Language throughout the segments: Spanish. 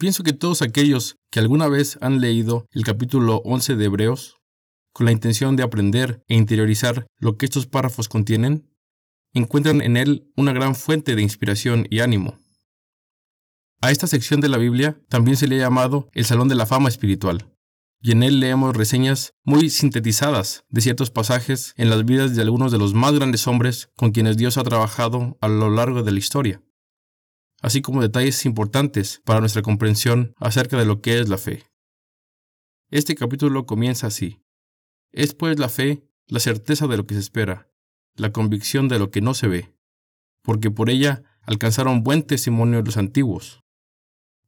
Pienso que todos aquellos que alguna vez han leído el capítulo 11 de Hebreos, con la intención de aprender e interiorizar lo que estos párrafos contienen, encuentran en él una gran fuente de inspiración y ánimo. A esta sección de la Biblia también se le ha llamado el Salón de la Fama Espiritual, y en él leemos reseñas muy sintetizadas de ciertos pasajes en las vidas de algunos de los más grandes hombres con quienes Dios ha trabajado a lo largo de la historia, así como detalles importantes para nuestra comprensión acerca de lo que es la fe. Este capítulo comienza así. Es pues la fe la certeza de lo que se espera, la convicción de lo que no se ve, porque por ella alcanzaron buen testimonio los antiguos.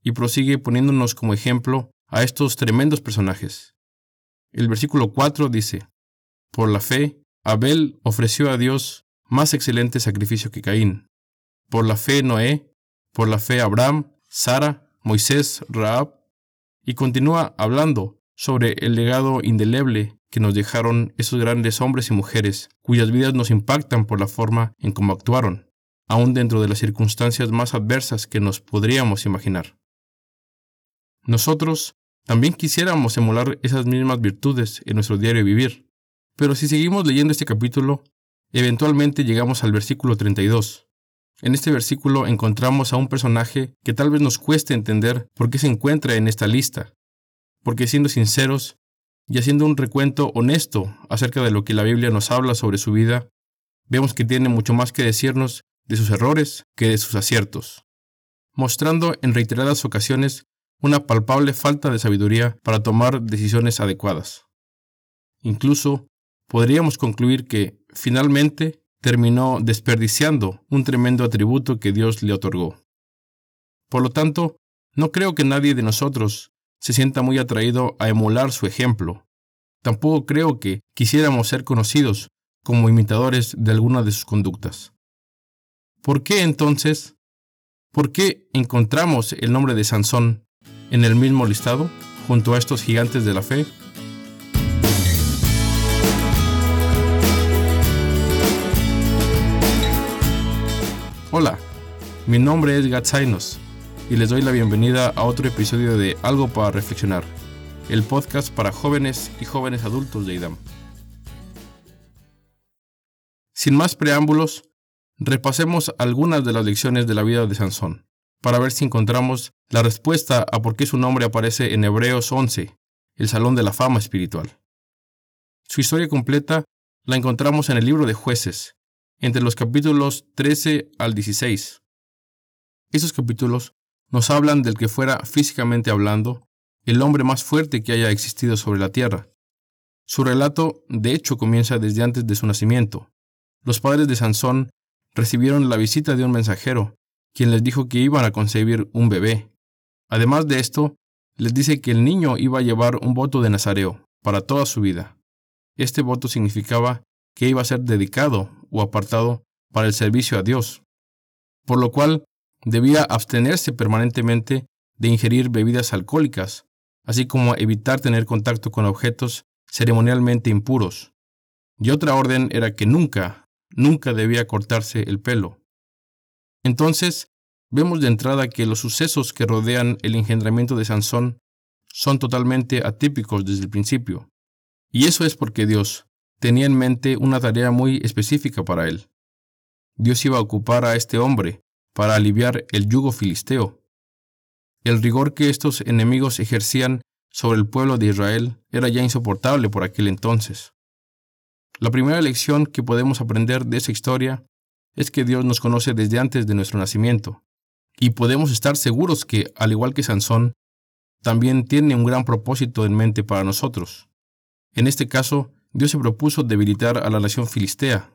Y prosigue poniéndonos como ejemplo a estos tremendos personajes. El versículo 4 dice, Por la fe, Abel ofreció a Dios más excelente sacrificio que Caín. Por la fe, Noé. Por la fe, Abraham, Sara, Moisés, Raab. Y continúa hablando sobre el legado indeleble que nos dejaron esos grandes hombres y mujeres, cuyas vidas nos impactan por la forma en cómo actuaron, aun dentro de las circunstancias más adversas que nos podríamos imaginar. Nosotros también quisiéramos emular esas mismas virtudes en nuestro diario vivir. Pero si seguimos leyendo este capítulo, eventualmente llegamos al versículo 32. En este versículo encontramos a un personaje que tal vez nos cueste entender por qué se encuentra en esta lista. Porque siendo sinceros y haciendo un recuento honesto acerca de lo que la Biblia nos habla sobre su vida, vemos que tiene mucho más que decirnos de sus errores que de sus aciertos, mostrando en reiteradas ocasiones una palpable falta de sabiduría para tomar decisiones adecuadas. Incluso podríamos concluir que, finalmente, terminó desperdiciando un tremendo atributo que Dios le otorgó. Por lo tanto, no creo que nadie de nosotros se sienta muy atraído a emular su ejemplo. Tampoco creo que quisiéramos ser conocidos como imitadores de alguna de sus conductas. ¿Por qué entonces? ¿Por qué encontramos el nombre de Sansón en el mismo listado, junto a estos gigantes de la fe? Hola, mi nombre es Gatzainos y les doy la bienvenida a otro episodio de Algo para Reflexionar, el podcast para jóvenes y jóvenes adultos de IDAM. Sin más preámbulos, repasemos algunas de las lecciones de la vida de Sansón para ver si encontramos la respuesta a por qué su nombre aparece en Hebreos 11, el Salón de la Fama Espiritual. Su historia completa la encontramos en el libro de jueces, entre los capítulos 13 al 16. Esos capítulos nos hablan del que fuera físicamente hablando el hombre más fuerte que haya existido sobre la tierra. Su relato, de hecho, comienza desde antes de su nacimiento. Los padres de Sansón recibieron la visita de un mensajero quien les dijo que iban a concebir un bebé. Además de esto, les dice que el niño iba a llevar un voto de Nazareo para toda su vida. Este voto significaba que iba a ser dedicado o apartado para el servicio a Dios, por lo cual debía abstenerse permanentemente de ingerir bebidas alcohólicas, así como evitar tener contacto con objetos ceremonialmente impuros. Y otra orden era que nunca, nunca debía cortarse el pelo. Entonces, vemos de entrada que los sucesos que rodean el engendramiento de Sansón son totalmente atípicos desde el principio. Y eso es porque Dios tenía en mente una tarea muy específica para él. Dios iba a ocupar a este hombre para aliviar el yugo filisteo. El rigor que estos enemigos ejercían sobre el pueblo de Israel era ya insoportable por aquel entonces. La primera lección que podemos aprender de esa historia es que Dios nos conoce desde antes de nuestro nacimiento, y podemos estar seguros que, al igual que Sansón, también tiene un gran propósito en mente para nosotros. En este caso, Dios se propuso debilitar a la nación filistea,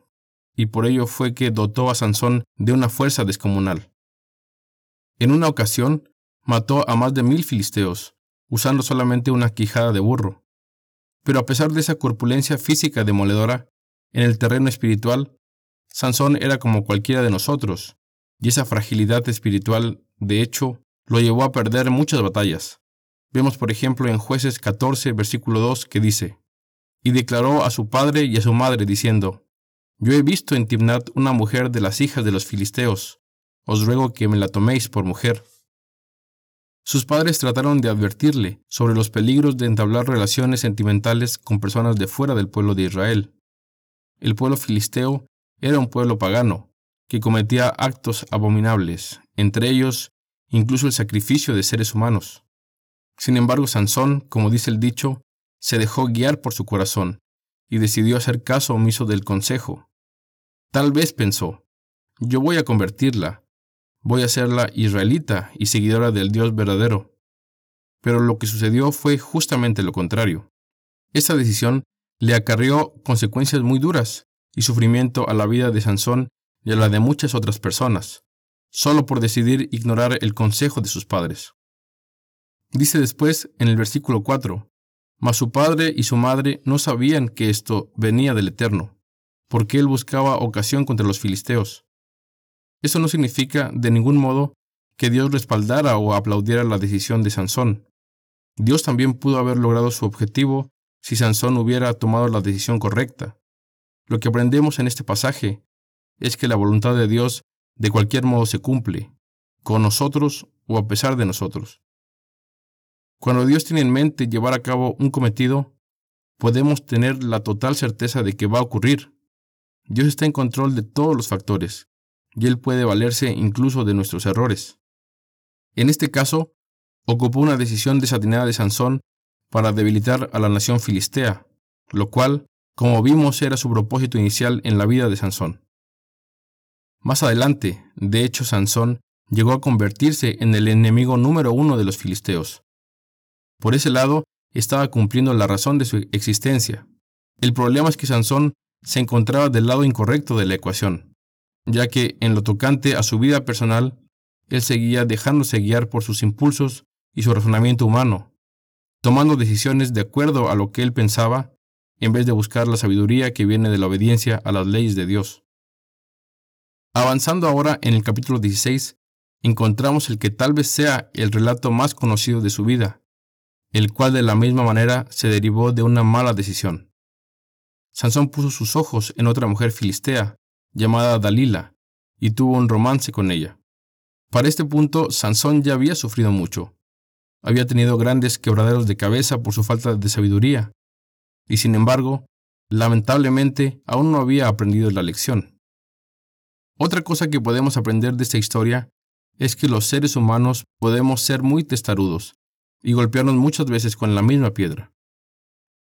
y por ello fue que dotó a Sansón de una fuerza descomunal. En una ocasión, mató a más de mil filisteos, usando solamente una quijada de burro. Pero a pesar de esa corpulencia física demoledora, en el terreno espiritual Sansón era como cualquiera de nosotros, y esa fragilidad espiritual, de hecho, lo llevó a perder muchas batallas. Vemos, por ejemplo, en jueces 14, versículo 2, que dice, Y declaró a su padre y a su madre, diciendo, Yo he visto en Timnat una mujer de las hijas de los filisteos, os ruego que me la toméis por mujer. Sus padres trataron de advertirle sobre los peligros de entablar relaciones sentimentales con personas de fuera del pueblo de Israel. El pueblo filisteo era un pueblo pagano, que cometía actos abominables, entre ellos incluso el sacrificio de seres humanos. Sin embargo, Sansón, como dice el dicho, se dejó guiar por su corazón y decidió hacer caso omiso del consejo. Tal vez pensó, yo voy a convertirla, voy a hacerla israelita y seguidora del Dios verdadero. Pero lo que sucedió fue justamente lo contrario. Esta decisión le acarrió consecuencias muy duras y sufrimiento a la vida de Sansón y a la de muchas otras personas, solo por decidir ignorar el consejo de sus padres. Dice después en el versículo 4, Mas su padre y su madre no sabían que esto venía del Eterno, porque él buscaba ocasión contra los filisteos. Eso no significa de ningún modo que Dios respaldara o aplaudiera la decisión de Sansón. Dios también pudo haber logrado su objetivo si Sansón hubiera tomado la decisión correcta. Lo que aprendemos en este pasaje es que la voluntad de Dios de cualquier modo se cumple, con nosotros o a pesar de nosotros. Cuando Dios tiene en mente llevar a cabo un cometido, podemos tener la total certeza de que va a ocurrir. Dios está en control de todos los factores, y Él puede valerse incluso de nuestros errores. En este caso, ocupó una decisión desatinada de Sansón para debilitar a la nación filistea, lo cual, como vimos, era su propósito inicial en la vida de Sansón. Más adelante, de hecho, Sansón llegó a convertirse en el enemigo número uno de los filisteos. Por ese lado, estaba cumpliendo la razón de su existencia. El problema es que Sansón se encontraba del lado incorrecto de la ecuación ya que en lo tocante a su vida personal, él seguía dejándose guiar por sus impulsos y su razonamiento humano, tomando decisiones de acuerdo a lo que él pensaba, en vez de buscar la sabiduría que viene de la obediencia a las leyes de Dios. Avanzando ahora en el capítulo 16, encontramos el que tal vez sea el relato más conocido de su vida, el cual de la misma manera se derivó de una mala decisión. Sansón puso sus ojos en otra mujer filistea, llamada Dalila, y tuvo un romance con ella. Para este punto, Sansón ya había sufrido mucho. Había tenido grandes quebraderos de cabeza por su falta de sabiduría, y sin embargo, lamentablemente, aún no había aprendido la lección. Otra cosa que podemos aprender de esta historia es que los seres humanos podemos ser muy testarudos y golpearnos muchas veces con la misma piedra.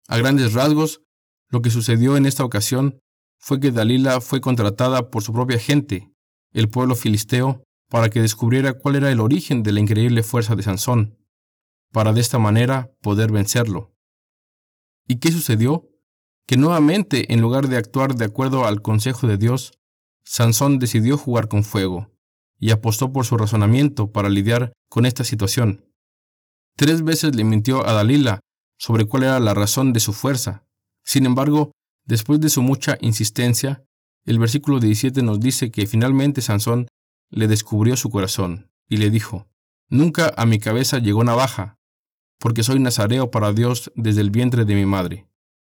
A grandes rasgos, lo que sucedió en esta ocasión fue que Dalila fue contratada por su propia gente, el pueblo filisteo, para que descubriera cuál era el origen de la increíble fuerza de Sansón, para de esta manera poder vencerlo. ¿Y qué sucedió? Que nuevamente, en lugar de actuar de acuerdo al consejo de Dios, Sansón decidió jugar con fuego y apostó por su razonamiento para lidiar con esta situación. Tres veces le mintió a Dalila sobre cuál era la razón de su fuerza. Sin embargo, Después de su mucha insistencia, el versículo 17 nos dice que finalmente Sansón le descubrió su corazón y le dijo, Nunca a mi cabeza llegó navaja, porque soy nazareo para Dios desde el vientre de mi madre.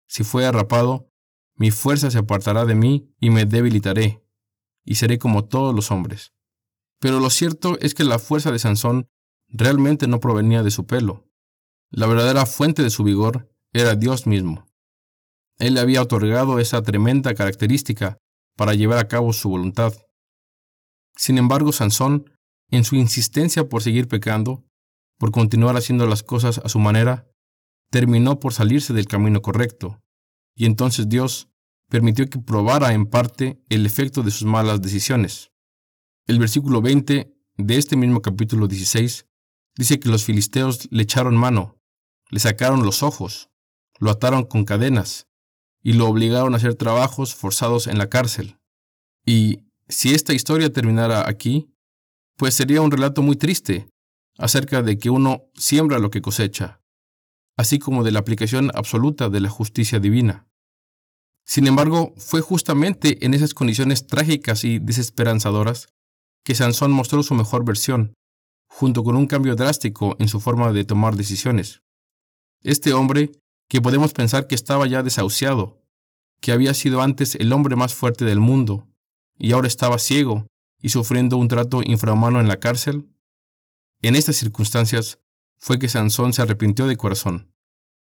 Si fue arrapado, mi fuerza se apartará de mí y me debilitaré, y seré como todos los hombres. Pero lo cierto es que la fuerza de Sansón realmente no provenía de su pelo. La verdadera fuente de su vigor era Dios mismo. Él le había otorgado esa tremenda característica para llevar a cabo su voluntad. Sin embargo, Sansón, en su insistencia por seguir pecando, por continuar haciendo las cosas a su manera, terminó por salirse del camino correcto, y entonces Dios permitió que probara en parte el efecto de sus malas decisiones. El versículo 20 de este mismo capítulo 16 dice que los filisteos le echaron mano, le sacaron los ojos, lo ataron con cadenas y lo obligaron a hacer trabajos forzados en la cárcel. Y si esta historia terminara aquí, pues sería un relato muy triste acerca de que uno siembra lo que cosecha, así como de la aplicación absoluta de la justicia divina. Sin embargo, fue justamente en esas condiciones trágicas y desesperanzadoras que Sansón mostró su mejor versión, junto con un cambio drástico en su forma de tomar decisiones. Este hombre que podemos pensar que estaba ya desahuciado, que había sido antes el hombre más fuerte del mundo, y ahora estaba ciego y sufriendo un trato infrahumano en la cárcel? En estas circunstancias fue que Sansón se arrepintió de corazón.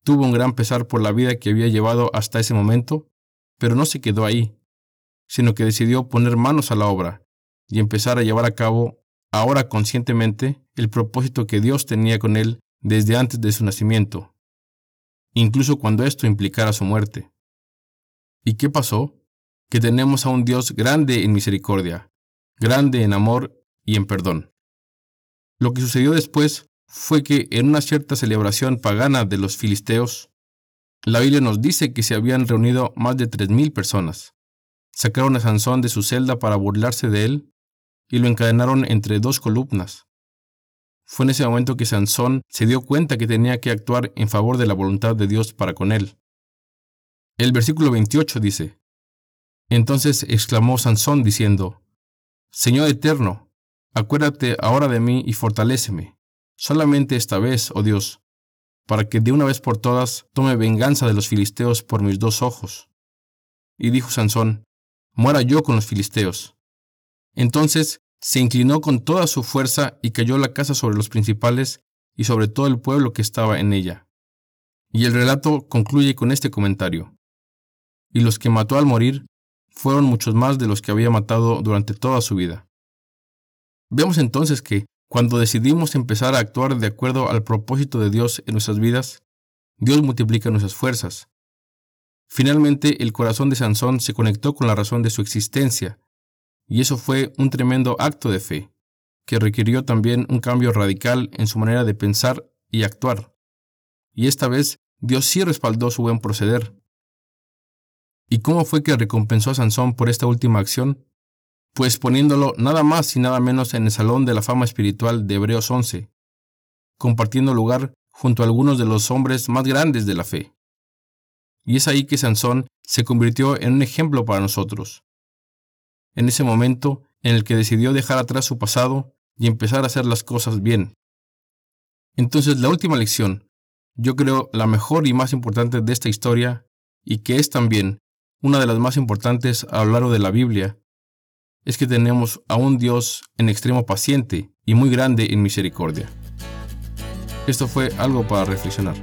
Tuvo un gran pesar por la vida que había llevado hasta ese momento, pero no se quedó ahí, sino que decidió poner manos a la obra y empezar a llevar a cabo, ahora conscientemente, el propósito que Dios tenía con él desde antes de su nacimiento, incluso cuando esto implicara su muerte. ¿Y qué pasó? Que tenemos a un Dios grande en misericordia, grande en amor y en perdón. Lo que sucedió después fue que en una cierta celebración pagana de los filisteos, la Biblia nos dice que se habían reunido más de tres mil personas. Sacaron a Sansón de su celda para burlarse de él y lo encadenaron entre dos columnas. Fue en ese momento que Sansón se dio cuenta que tenía que actuar en favor de la voluntad de Dios para con él. El versículo 28 dice, Entonces exclamó Sansón diciendo, Señor eterno, acuérdate ahora de mí y fortaléceme, solamente esta vez, oh Dios, para que de una vez por todas tome venganza de los filisteos por mis dos ojos. Y dijo Sansón, muera yo con los filisteos. Entonces se inclinó con toda su fuerza y cayó la casa sobre los principales y sobre todo el pueblo que estaba en ella. Y el relato concluye con este comentario. Y los que mató al morir fueron muchos más de los que había matado durante toda su vida. Vemos entonces que, cuando decidimos empezar a actuar de acuerdo al propósito de Dios en nuestras vidas, Dios multiplica nuestras fuerzas. Finalmente, el corazón de Sansón se conectó con la razón de su existencia, y eso fue un tremendo acto de fe, que requirió también un cambio radical en su manera de pensar y actuar. Y esta vez Dios sí respaldó su buen proceder. ¿Y cómo fue que recompensó a Sansón por esta última acción? Pues poniéndolo nada más y nada menos en el Salón de la Fama Espiritual de Hebreos 11, compartiendo lugar junto a algunos de los hombres más grandes de la fe. Y es ahí que Sansón se convirtió en un ejemplo para nosotros. En ese momento en el que decidió dejar atrás su pasado y empezar a hacer las cosas bien. Entonces la última lección, yo creo la mejor y más importante de esta historia, y que es también una de las más importantes a lo largo de la Biblia, es que tenemos a un Dios en extremo paciente y muy grande en misericordia. Esto fue algo para reflexionar.